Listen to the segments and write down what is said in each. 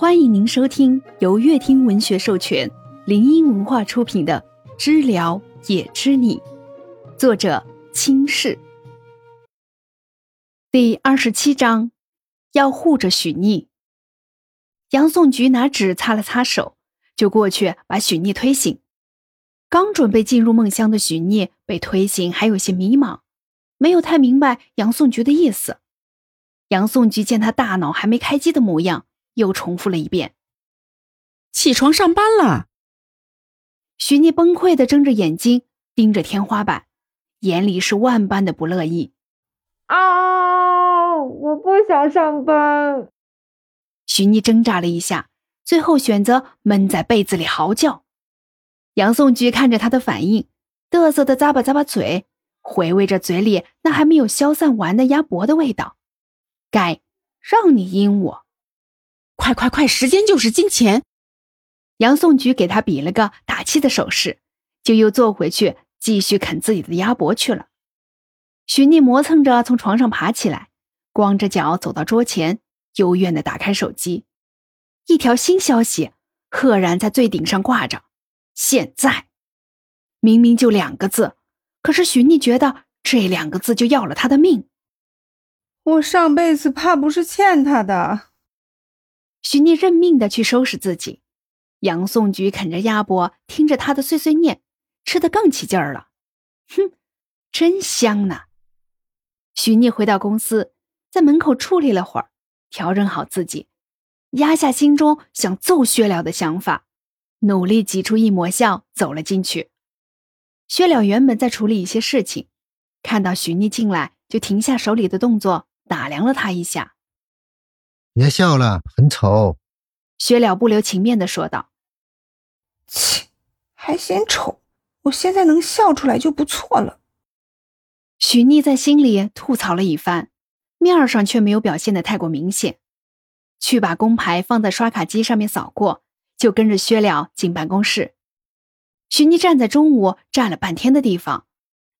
欢迎您收听由乐听文学授权、林音文化出品的《知了也知你》，作者清世。第二十七章，要护着许逆。杨颂菊拿纸擦了擦手，就过去把许逆推醒。刚准备进入梦乡的许逆被推醒，还有些迷茫，没有太明白杨颂菊的意思。杨颂菊见他大脑还没开机的模样。又重复了一遍：“起床上班了。”许妮崩溃的睁着眼睛盯着天花板，眼里是万般的不乐意。啊！我不想上班。许妮挣扎了一下，最后选择闷在被子里嚎叫。杨颂菊看着他的反应，嘚瑟的咂巴咂巴嘴，回味着嘴里那还没有消散完的鸭脖的味道。该让你阴我。快快快！时间就是金钱。杨颂菊给他比了个打气的手势，就又坐回去继续啃自己的鸭脖去了。许逆磨蹭着从床上爬起来，光着脚走到桌前，幽怨的打开手机，一条新消息赫然在最顶上挂着。现在，明明就两个字，可是许逆觉得这两个字就要了他的命。我上辈子怕不是欠他的。许逆认命的去收拾自己，杨颂菊啃着鸭脖，听着他的碎碎念，吃得更起劲儿了。哼，真香呢。许逆回到公司，在门口矗立了会儿，调整好自己，压下心中想揍薛了的想法，努力挤出一抹笑，走了进去。薛了原本在处理一些事情，看到许逆进来，就停下手里的动作，打量了他一下。别笑了，很丑。薛了不留情面的说道：“切，还嫌丑？我现在能笑出来就不错了。”许逆在心里吐槽了一番，面上却没有表现的太过明显。去把工牌放在刷卡机上面扫过，就跟着薛了进办公室。许逆站在中午站了半天的地方，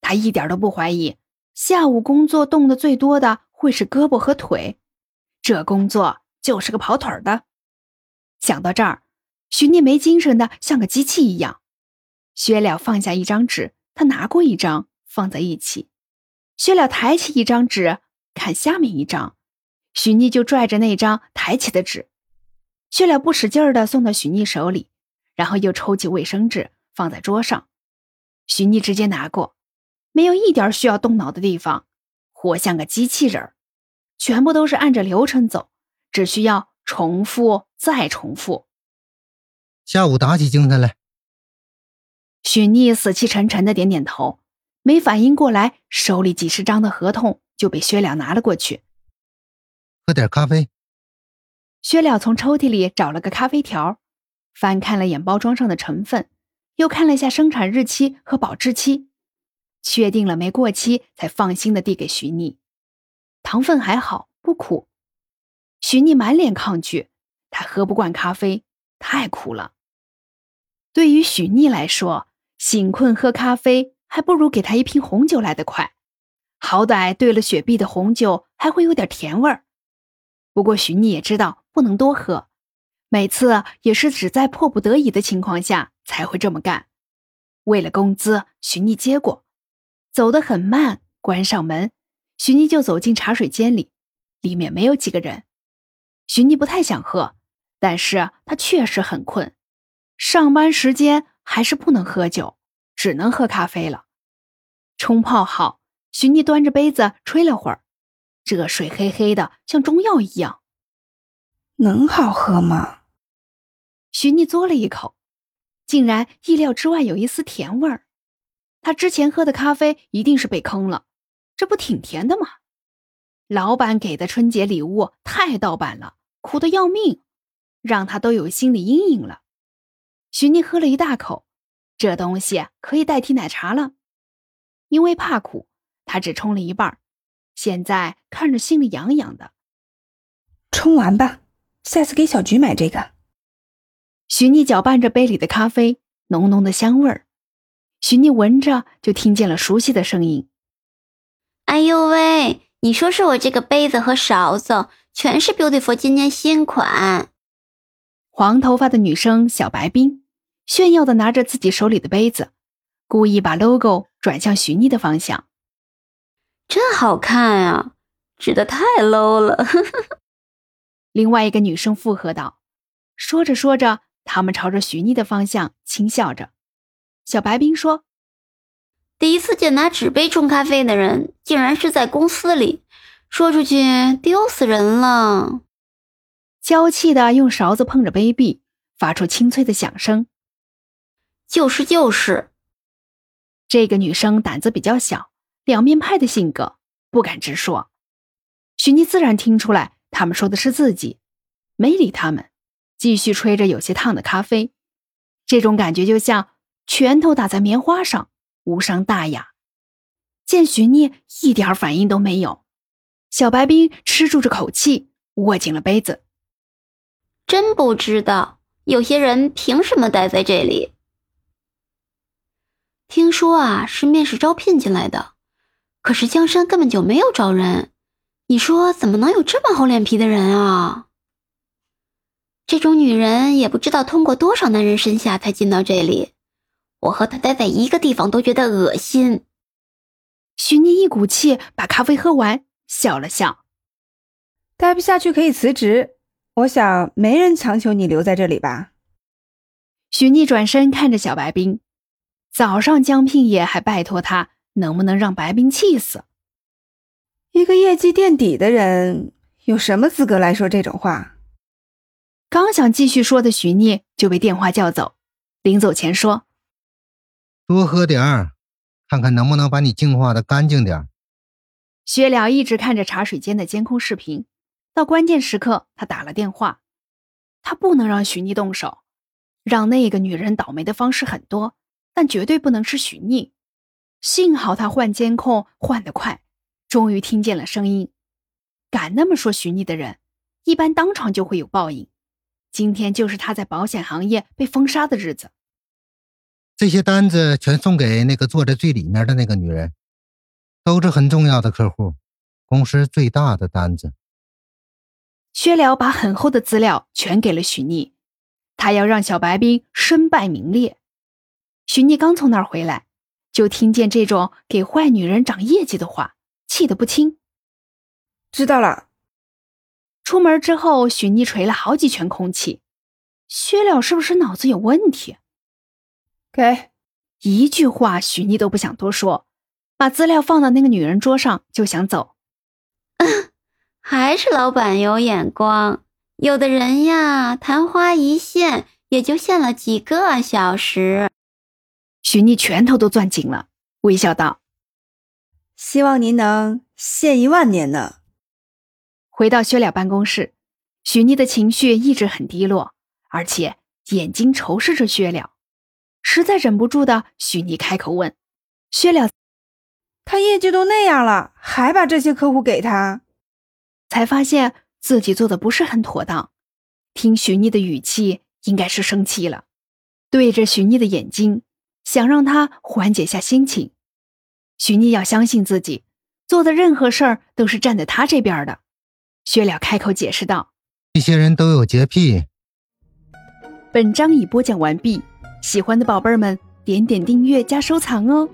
他一点都不怀疑，下午工作动的最多的会是胳膊和腿。这工作就是个跑腿的。想到这儿，许聂没精神的像个机器一样。薛了放下一张纸，他拿过一张放在一起。薛了抬起一张纸，看下面一张，许聂就拽着那张抬起的纸。薛了不使劲儿的送到许聂手里，然后又抽起卫生纸放在桌上。许聂直接拿过，没有一点需要动脑的地方，活像个机器人儿。全部都是按着流程走，只需要重复再重复。下午打起精神来。许逆死气沉沉的点点头，没反应过来，手里几十张的合同就被薛了拿了过去。喝点咖啡。薛了从抽屉里找了个咖啡条，翻看了眼包装上的成分，又看了下生产日期和保质期，确定了没过期，才放心的递给许逆。糖分还好，不苦。许逆满脸抗拒，他喝不惯咖啡，太苦了。对于许逆来说，醒困喝咖啡还不如给他一瓶红酒来得快，好歹兑了雪碧的红酒还会有点甜味儿。不过许逆也知道不能多喝，每次也是只在迫不得已的情况下才会这么干。为了工资，许逆接过，走得很慢，关上门。许妮就走进茶水间里，里面没有几个人。徐妮不太想喝，但是她确实很困。上班时间还是不能喝酒，只能喝咖啡了。冲泡好，徐妮端着杯子吹了会儿，这水黑黑的，像中药一样。能好喝吗？徐妮嘬了一口，竟然意料之外有一丝甜味儿。她之前喝的咖啡一定是被坑了。这不挺甜的吗？老板给的春节礼物太盗版了，苦的要命，让他都有心理阴影了。许妮喝了一大口，这东西可以代替奶茶了。因为怕苦，他只冲了一半，现在看着心里痒痒的。冲完吧，下次给小菊买这个。许妮搅拌着杯里的咖啡，浓浓的香味儿。许妮闻着就听见了熟悉的声音。哎呦喂！你说说我这个杯子和勺子，全是 Beautiful 今年新款。黄头发的女生小白冰炫耀的拿着自己手里的杯子，故意把 logo 转向徐妮的方向。真好看啊，指的太 low 了。另外一个女生附和道。说着说着，他们朝着徐妮的方向轻笑着。小白冰说：“第一次见拿纸杯冲咖啡的人，竟然是在公司里，说出去丢死人了。”娇气的用勺子碰着杯壁，发出清脆的响声。就是就是，这个女生胆子比较小，两面派的性格，不敢直说。许妮自然听出来他们说的是自己，没理他们，继续吹着有些烫的咖啡。这种感觉就像拳头打在棉花上，无伤大雅。见许聂一点反应都没有，小白冰吃住着口气，握紧了杯子。真不知道有些人凭什么待在这里。听说啊，是面试招聘进来的，可是江山根本就没有招人。你说怎么能有这么厚脸皮的人啊？这种女人也不知道通过多少男人身下才进到这里。我和他待在一个地方都觉得恶心。许妮一股气把咖啡喝完，笑了笑，待不下去可以辞职。我想没人强求你留在这里吧。许妮转身看着小白冰，早上江聘业还拜托他能不能让白冰气死。一个业绩垫底的人有什么资格来说这种话？刚想继续说的许妮就被电话叫走，临走前说：“多喝点儿，看看能不能把你净化的干净点儿。”薛了一直看着茶水间的监控视频。到关键时刻，他打了电话。他不能让许妮动手，让那个女人倒霉的方式很多，但绝对不能是许妮。幸好他换监控换得快，终于听见了声音。敢那么说许妮的人，一般当场就会有报应。今天就是他在保险行业被封杀的日子。这些单子全送给那个坐在最里面的那个女人，都是很重要的客户，公司最大的单子。薛了把很厚的资料全给了许妮，他要让小白冰身败名裂。许妮刚从那儿回来，就听见这种给坏女人涨业绩的话，气得不轻。知道了。出门之后，许妮捶了好几拳空气。薛了是不是脑子有问题？给一句话，许妮都不想多说，把资料放到那个女人桌上就想走。还是老板有眼光，有的人呀，昙花一现也就现了几个小时。许妮拳头都攥紧了，微笑道：“希望您能现一万年呢。”回到薛了办公室，许妮的情绪一直很低落，而且眼睛仇视着薛了。实在忍不住的，许妮开口问：“薛了，他业绩都那样了，还把这些客户给他？”才发现自己做的不是很妥当，听许妮的语气，应该是生气了，对着许妮的眼睛，想让她缓解下心情。许妮要相信自己做的任何事儿都是站在他这边的。薛了开口解释道：“一些人都有洁癖。”本章已播讲完毕，喜欢的宝贝儿们点点订阅加收藏哦。